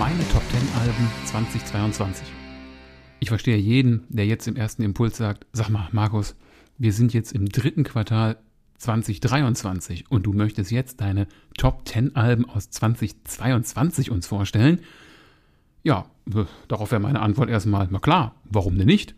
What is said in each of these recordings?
Meine Top 10 Alben 2022. Ich verstehe jeden, der jetzt im ersten Impuls sagt, sag mal, Markus, wir sind jetzt im dritten Quartal 2023 und du möchtest jetzt deine Top 10 Alben aus 2022 uns vorstellen? Ja, äh, darauf wäre meine Antwort erstmal, na klar, warum denn nicht?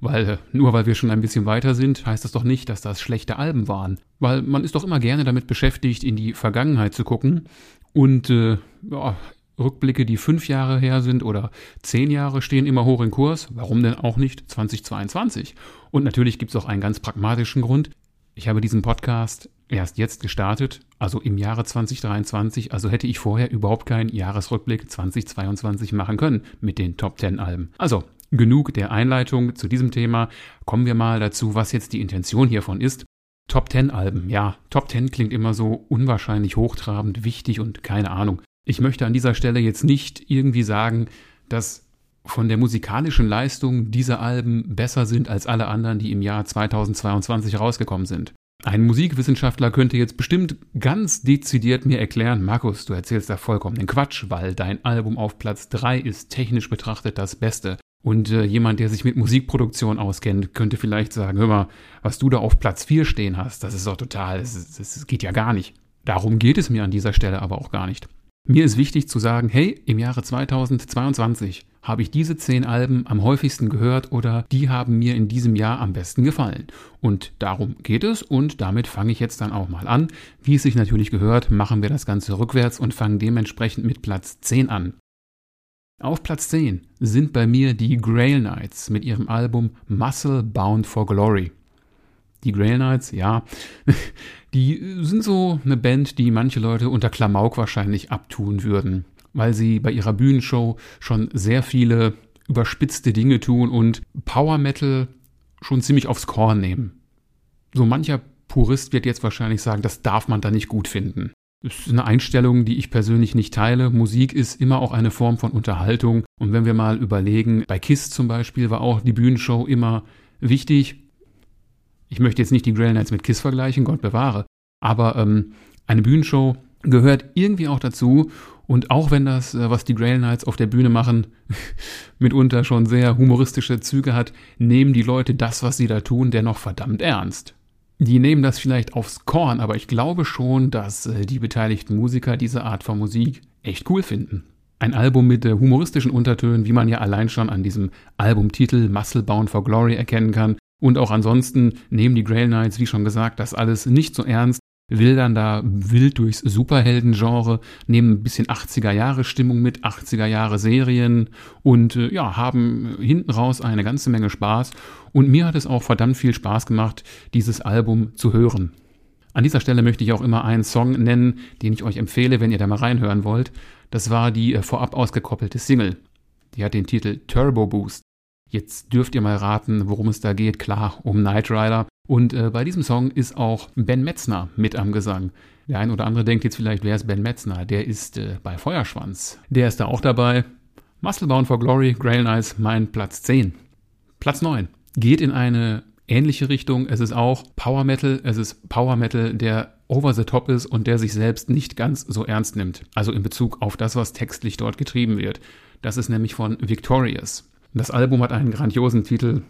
Weil äh, nur weil wir schon ein bisschen weiter sind, heißt das doch nicht, dass das schlechte Alben waren. Weil man ist doch immer gerne damit beschäftigt, in die Vergangenheit zu gucken. Und äh, ja, Rückblicke, die fünf Jahre her sind oder zehn Jahre, stehen immer hoch in Kurs. Warum denn auch nicht 2022? Und natürlich gibt es auch einen ganz pragmatischen Grund. Ich habe diesen Podcast erst jetzt gestartet, also im Jahre 2023, also hätte ich vorher überhaupt keinen Jahresrückblick 2022 machen können mit den Top 10 Alben. Also, genug der Einleitung zu diesem Thema. Kommen wir mal dazu, was jetzt die Intention hiervon ist. Top 10 Alben, ja, Top 10 klingt immer so unwahrscheinlich hochtrabend, wichtig und keine Ahnung. Ich möchte an dieser Stelle jetzt nicht irgendwie sagen, dass von der musikalischen Leistung diese Alben besser sind als alle anderen, die im Jahr 2022 rausgekommen sind. Ein Musikwissenschaftler könnte jetzt bestimmt ganz dezidiert mir erklären, Markus, du erzählst da vollkommenen Quatsch, weil dein Album auf Platz 3 ist technisch betrachtet das Beste. Und äh, jemand, der sich mit Musikproduktion auskennt, könnte vielleicht sagen, hör mal, was du da auf Platz 4 stehen hast, das ist doch total, das, das geht ja gar nicht. Darum geht es mir an dieser Stelle aber auch gar nicht. Mir ist wichtig zu sagen, hey, im Jahre 2022 habe ich diese zehn Alben am häufigsten gehört oder die haben mir in diesem Jahr am besten gefallen. Und darum geht es und damit fange ich jetzt dann auch mal an. Wie es sich natürlich gehört, machen wir das Ganze rückwärts und fangen dementsprechend mit Platz 10 an. Auf Platz 10 sind bei mir die Grail Knights mit ihrem Album Muscle Bound for Glory. Die Grail Knights, ja, die sind so eine Band, die manche Leute unter Klamauk wahrscheinlich abtun würden, weil sie bei ihrer Bühnenshow schon sehr viele überspitzte Dinge tun und Power Metal schon ziemlich aufs Korn nehmen. So mancher Purist wird jetzt wahrscheinlich sagen, das darf man da nicht gut finden. Das ist eine Einstellung, die ich persönlich nicht teile. Musik ist immer auch eine Form von Unterhaltung. Und wenn wir mal überlegen, bei KISS zum Beispiel war auch die Bühnenshow immer wichtig ich möchte jetzt nicht die Grail Knights mit Kiss vergleichen, Gott bewahre, aber ähm, eine Bühnenshow gehört irgendwie auch dazu. Und auch wenn das, äh, was die Grail Knights auf der Bühne machen, mitunter schon sehr humoristische Züge hat, nehmen die Leute das, was sie da tun, dennoch verdammt ernst. Die nehmen das vielleicht aufs Korn, aber ich glaube schon, dass äh, die beteiligten Musiker diese Art von Musik echt cool finden. Ein Album mit äh, humoristischen Untertönen, wie man ja allein schon an diesem Albumtitel Muscle Bound for Glory erkennen kann, und auch ansonsten nehmen die Grail Knights, wie schon gesagt, das alles nicht so ernst, wildern da wild durchs Superhelden-Genre, nehmen ein bisschen 80er-Jahre-Stimmung mit, 80er-Jahre-Serien und äh, ja, haben hinten raus eine ganze Menge Spaß. Und mir hat es auch verdammt viel Spaß gemacht, dieses Album zu hören. An dieser Stelle möchte ich auch immer einen Song nennen, den ich euch empfehle, wenn ihr da mal reinhören wollt. Das war die äh, vorab ausgekoppelte Single. Die hat den Titel Turbo Boost. Jetzt dürft ihr mal raten, worum es da geht. Klar, um Knight Rider. Und äh, bei diesem Song ist auch Ben Metzner mit am Gesang. Der ein oder andere denkt jetzt vielleicht, wer ist Ben Metzner? Der ist äh, bei Feuerschwanz. Der ist da auch dabei. Musclebound for Glory, Grail Knights, mein Platz 10. Platz 9. Geht in eine ähnliche Richtung. Es ist auch Power Metal. Es ist Power Metal, der over the top ist und der sich selbst nicht ganz so ernst nimmt. Also in Bezug auf das, was textlich dort getrieben wird. Das ist nämlich von Victorious. Das Album hat einen grandiosen Titel.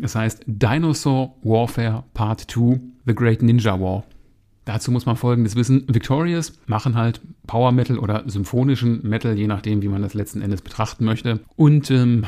Es heißt Dinosaur Warfare Part 2 The Great Ninja War. Dazu muss man folgendes wissen. Victorious machen halt Power Metal oder symphonischen Metal, je nachdem, wie man das letzten Endes betrachten möchte. Und ähm,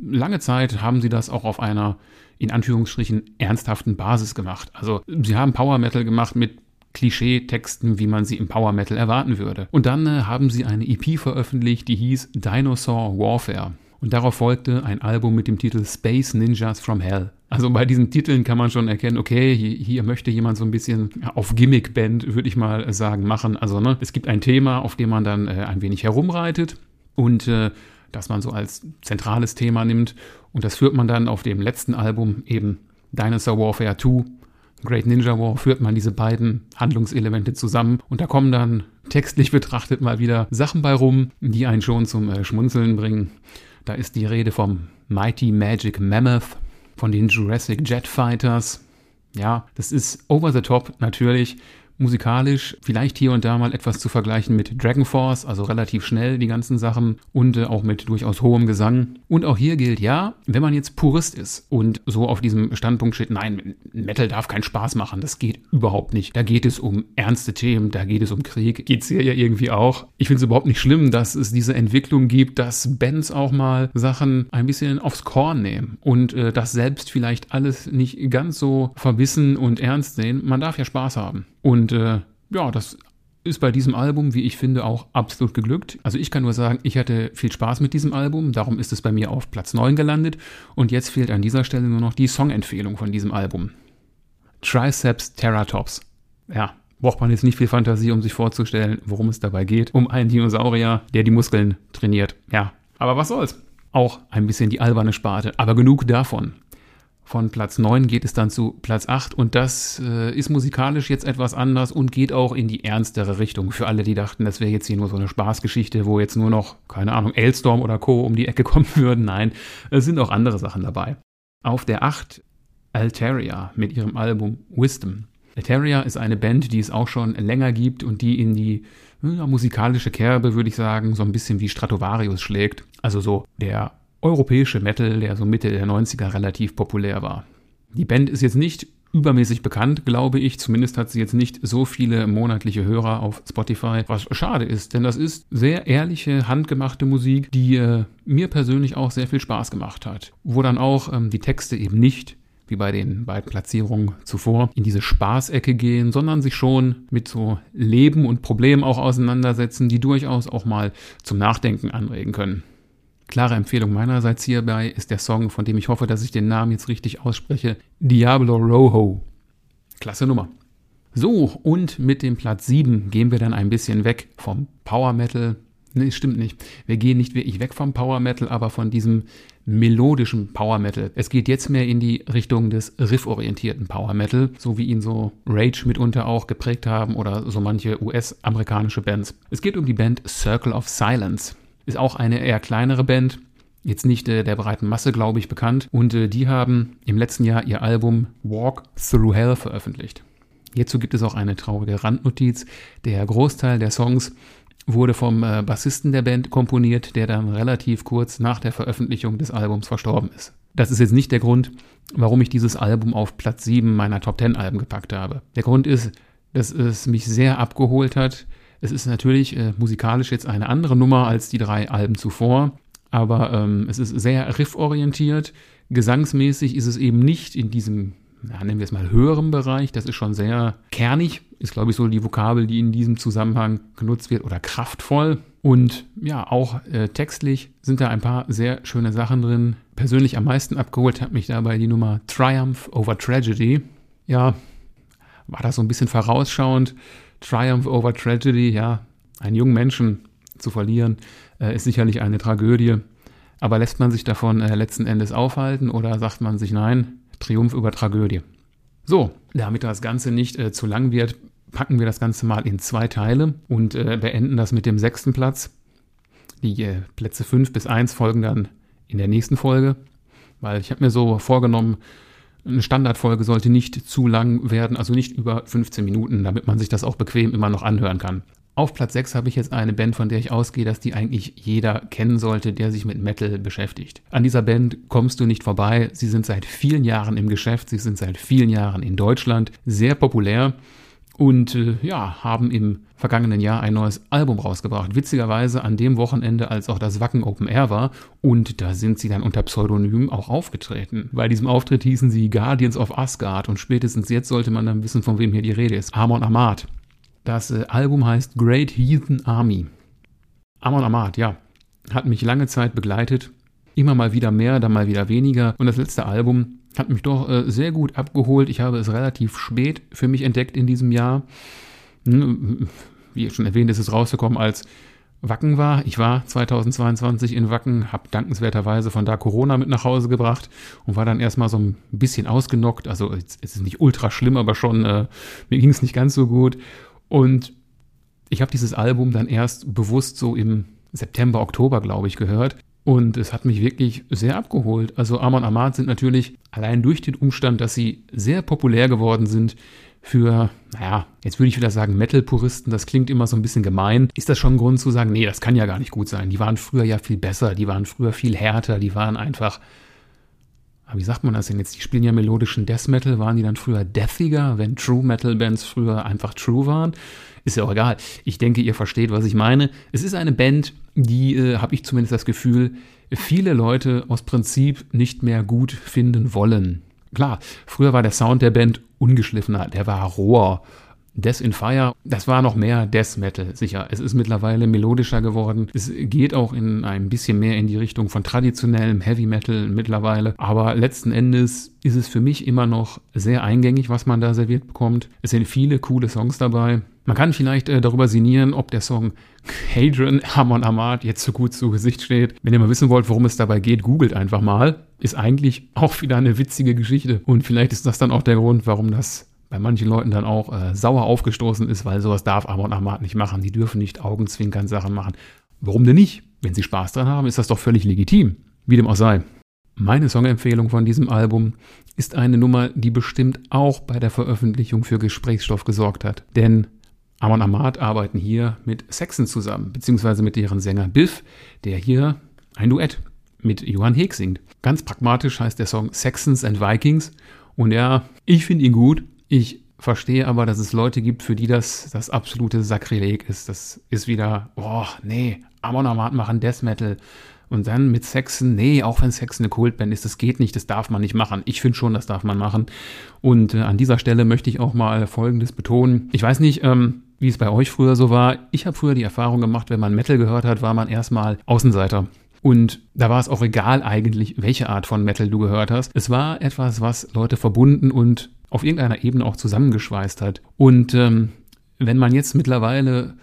lange Zeit haben sie das auch auf einer, in Anführungsstrichen, ernsthaften Basis gemacht. Also sie haben Power Metal gemacht mit Klischee-Texten, wie man sie im Power Metal erwarten würde. Und dann äh, haben sie eine EP veröffentlicht, die hieß Dinosaur Warfare. Und darauf folgte ein Album mit dem Titel Space Ninjas from Hell. Also bei diesen Titeln kann man schon erkennen, okay, hier möchte jemand so ein bisschen auf Gimmick-Band, würde ich mal sagen, machen. Also ne, es gibt ein Thema, auf dem man dann äh, ein wenig herumreitet und äh, das man so als zentrales Thema nimmt. Und das führt man dann auf dem letzten Album, eben Dinosaur Warfare 2, Great Ninja War, führt man diese beiden Handlungselemente zusammen. Und da kommen dann textlich betrachtet mal wieder Sachen bei rum, die einen schon zum äh, Schmunzeln bringen. Da ist die Rede vom Mighty Magic Mammoth, von den Jurassic Jet Fighters. Ja, das ist over the top natürlich. Musikalisch vielleicht hier und da mal etwas zu vergleichen mit Dragon Force, also relativ schnell die ganzen Sachen und äh, auch mit durchaus hohem Gesang. Und auch hier gilt, ja, wenn man jetzt Purist ist und so auf diesem Standpunkt steht, nein, Metal darf keinen Spaß machen, das geht überhaupt nicht. Da geht es um ernste Themen, da geht es um Krieg, geht es hier ja irgendwie auch. Ich finde es überhaupt nicht schlimm, dass es diese Entwicklung gibt, dass Bands auch mal Sachen ein bisschen aufs Korn nehmen und äh, das selbst vielleicht alles nicht ganz so verbissen und ernst sehen. Man darf ja Spaß haben. Und äh, ja, das ist bei diesem Album, wie ich finde, auch absolut geglückt. Also ich kann nur sagen, ich hatte viel Spaß mit diesem Album, darum ist es bei mir auf Platz 9 gelandet und jetzt fehlt an dieser Stelle nur noch die Songempfehlung von diesem Album. Triceps Terratops. Ja, braucht man jetzt nicht viel Fantasie, um sich vorzustellen, worum es dabei geht. Um einen Dinosaurier, der die Muskeln trainiert. Ja, aber was soll's. Auch ein bisschen die alberne Sparte, aber genug davon. Von Platz 9 geht es dann zu Platz 8 und das äh, ist musikalisch jetzt etwas anders und geht auch in die ernstere Richtung. Für alle, die dachten, das wäre jetzt hier nur so eine Spaßgeschichte, wo jetzt nur noch, keine Ahnung, Elstorm oder Co. um die Ecke kommen würden. Nein, es sind auch andere Sachen dabei. Auf der 8 Altaria mit ihrem Album Wisdom. Altaria ist eine Band, die es auch schon länger gibt und die in die ja, musikalische Kerbe, würde ich sagen, so ein bisschen wie Stratovarius schlägt. Also so der europäische Metal, der so Mitte der 90er relativ populär war. Die Band ist jetzt nicht übermäßig bekannt, glaube ich. Zumindest hat sie jetzt nicht so viele monatliche Hörer auf Spotify, was schade ist, denn das ist sehr ehrliche, handgemachte Musik, die äh, mir persönlich auch sehr viel Spaß gemacht hat. Wo dann auch ähm, die Texte eben nicht wie bei den beiden Platzierungen zuvor, in diese Spaßecke gehen, sondern sich schon mit so Leben und Problemen auch auseinandersetzen, die durchaus auch mal zum Nachdenken anregen können. Klare Empfehlung meinerseits hierbei ist der Song, von dem ich hoffe, dass ich den Namen jetzt richtig ausspreche, Diablo Rojo. Klasse Nummer. So, und mit dem Platz 7 gehen wir dann ein bisschen weg vom Power Metal. Nee, stimmt nicht. Wir gehen nicht wirklich weg vom Power Metal, aber von diesem melodischen Power Metal. Es geht jetzt mehr in die Richtung des rifforientierten Power Metal, so wie ihn so Rage mitunter auch geprägt haben oder so manche US-amerikanische Bands. Es geht um die Band Circle of Silence. Ist auch eine eher kleinere Band, jetzt nicht äh, der breiten Masse, glaube ich, bekannt. Und äh, die haben im letzten Jahr ihr Album Walk Through Hell veröffentlicht. Hierzu gibt es auch eine traurige Randnotiz. Der Großteil der Songs wurde vom äh, Bassisten der Band komponiert, der dann relativ kurz nach der Veröffentlichung des Albums verstorben ist. Das ist jetzt nicht der Grund, warum ich dieses Album auf Platz 7 meiner Top 10 Alben gepackt habe. Der Grund ist, dass es mich sehr abgeholt hat, es ist natürlich äh, musikalisch jetzt eine andere Nummer als die drei Alben zuvor, aber ähm, es ist sehr rifforientiert. Gesangsmäßig ist es eben nicht in diesem, ja, nennen wir es mal, höheren Bereich. Das ist schon sehr kernig, ist glaube ich so die Vokabel, die in diesem Zusammenhang genutzt wird, oder kraftvoll. Und ja, auch äh, textlich sind da ein paar sehr schöne Sachen drin. Persönlich am meisten abgeholt hat mich dabei die Nummer Triumph over Tragedy. Ja, war das so ein bisschen vorausschauend Triumph over Tragedy, ja, einen jungen Menschen zu verlieren, äh, ist sicherlich eine Tragödie. Aber lässt man sich davon äh, letzten Endes aufhalten oder sagt man sich nein, Triumph über Tragödie? So, damit das Ganze nicht äh, zu lang wird, packen wir das Ganze mal in zwei Teile und äh, beenden das mit dem sechsten Platz. Die äh, Plätze 5 bis 1 folgen dann in der nächsten Folge, weil ich habe mir so vorgenommen, eine Standardfolge sollte nicht zu lang werden, also nicht über 15 Minuten, damit man sich das auch bequem immer noch anhören kann. Auf Platz 6 habe ich jetzt eine Band, von der ich ausgehe, dass die eigentlich jeder kennen sollte, der sich mit Metal beschäftigt. An dieser Band kommst du nicht vorbei. Sie sind seit vielen Jahren im Geschäft, sie sind seit vielen Jahren in Deutschland sehr populär und äh, ja, haben im vergangenen Jahr ein neues Album rausgebracht. Witzigerweise an dem Wochenende, als auch das Wacken Open Air war. Und da sind sie dann unter Pseudonym auch aufgetreten. Bei diesem Auftritt hießen sie Guardians of Asgard und spätestens jetzt sollte man dann wissen, von wem hier die Rede ist. Amon Amarth. Das äh, Album heißt Great Heathen Army. Amon Amarth, ja, hat mich lange Zeit begleitet. Immer mal wieder mehr, dann mal wieder weniger. Und das letzte Album hat mich doch äh, sehr gut abgeholt. Ich habe es relativ spät für mich entdeckt in diesem Jahr. Hm, wie schon erwähnt, ist es rausgekommen, als Wacken war. Ich war 2022 in Wacken, habe dankenswerterweise von da Corona mit nach Hause gebracht und war dann erstmal so ein bisschen ausgenockt. Also es ist nicht ultra schlimm, aber schon, äh, mir ging es nicht ganz so gut. Und ich habe dieses Album dann erst bewusst so im September, Oktober, glaube ich, gehört. Und es hat mich wirklich sehr abgeholt. Also Amon Amarth sind natürlich allein durch den Umstand, dass sie sehr populär geworden sind, für, naja, jetzt würde ich wieder sagen Metal-Puristen, das klingt immer so ein bisschen gemein, ist das schon ein Grund zu sagen, nee, das kann ja gar nicht gut sein. Die waren früher ja viel besser, die waren früher viel härter, die waren einfach, wie sagt man das denn jetzt? Die spielen ja melodischen Death Metal, waren die dann früher deathiger, wenn True Metal Bands früher einfach true waren? Ist ja auch egal. Ich denke, ihr versteht, was ich meine. Es ist eine Band, die, äh, habe ich zumindest das Gefühl, viele Leute aus Prinzip nicht mehr gut finden wollen. Klar, früher war der Sound der Band ungeschliffener, der war roher. Death in Fire, das war noch mehr Death Metal, sicher. Es ist mittlerweile melodischer geworden. Es geht auch in ein bisschen mehr in die Richtung von traditionellem Heavy Metal mittlerweile. Aber letzten Endes ist es für mich immer noch sehr eingängig, was man da serviert bekommt. Es sind viele coole Songs dabei. Man kann vielleicht äh, darüber sinnieren, ob der Song Hadrian Hamon Ahmad jetzt so gut zu Gesicht steht. Wenn ihr mal wissen wollt, worum es dabei geht, googelt einfach mal. Ist eigentlich auch wieder eine witzige Geschichte. Und vielleicht ist das dann auch der Grund, warum das bei manchen Leuten dann auch äh, sauer aufgestoßen ist, weil sowas darf Amon Ahmad nicht machen. Die dürfen nicht Augenzwinkern Sachen machen. Warum denn nicht? Wenn sie Spaß dran haben, ist das doch völlig legitim. Wie dem auch sei. Meine Songempfehlung von diesem Album ist eine Nummer, die bestimmt auch bei der Veröffentlichung für Gesprächsstoff gesorgt hat. Denn Amon Ahmad arbeiten hier mit Saxon zusammen, beziehungsweise mit deren Sänger Biff, der hier ein Duett mit Johann Heek singt. Ganz pragmatisch heißt der Song Saxons and Vikings. Und ja, ich finde ihn gut. Ich verstehe aber, dass es Leute gibt, für die das das absolute Sakrileg ist. Das ist wieder, boah, nee, Amon Amarth machen Death Metal. Und dann mit Saxon, nee, auch wenn Saxon eine Kultband ist, das geht nicht, das darf man nicht machen. Ich finde schon, das darf man machen. Und äh, an dieser Stelle möchte ich auch mal Folgendes betonen. Ich weiß nicht, ähm, wie es bei euch früher so war. Ich habe früher die Erfahrung gemacht, wenn man Metal gehört hat, war man erstmal Außenseiter. Und da war es auch egal eigentlich, welche Art von Metal du gehört hast. Es war etwas, was Leute verbunden und auf irgendeiner Ebene auch zusammengeschweißt hat. Und ähm, wenn man jetzt mittlerweile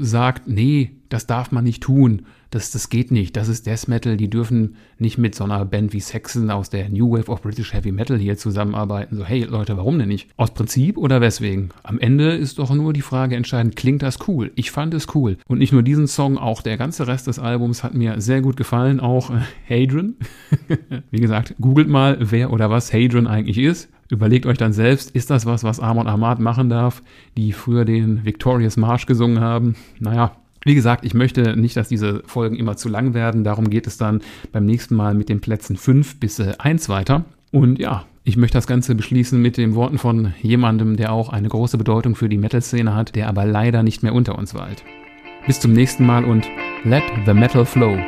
sagt, nee, das darf man nicht tun, das, das geht nicht, das ist Death Metal, die dürfen nicht mit so einer Band wie Saxon aus der New Wave of British Heavy Metal hier zusammenarbeiten. So, hey Leute, warum denn nicht? Aus Prinzip oder weswegen? Am Ende ist doch nur die Frage entscheidend, klingt das cool? Ich fand es cool. Und nicht nur diesen Song, auch der ganze Rest des Albums hat mir sehr gut gefallen, auch äh, Hadron. wie gesagt, googelt mal, wer oder was Hadron eigentlich ist. Überlegt euch dann selbst, ist das was, was Amon Ahmad machen darf, die früher den Victorious March gesungen haben? Naja, wie gesagt, ich möchte nicht, dass diese Folgen immer zu lang werden. Darum geht es dann beim nächsten Mal mit den Plätzen 5 bis 1 weiter. Und ja, ich möchte das Ganze beschließen mit den Worten von jemandem, der auch eine große Bedeutung für die Metal-Szene hat, der aber leider nicht mehr unter uns weilt. Bis zum nächsten Mal und let the metal flow.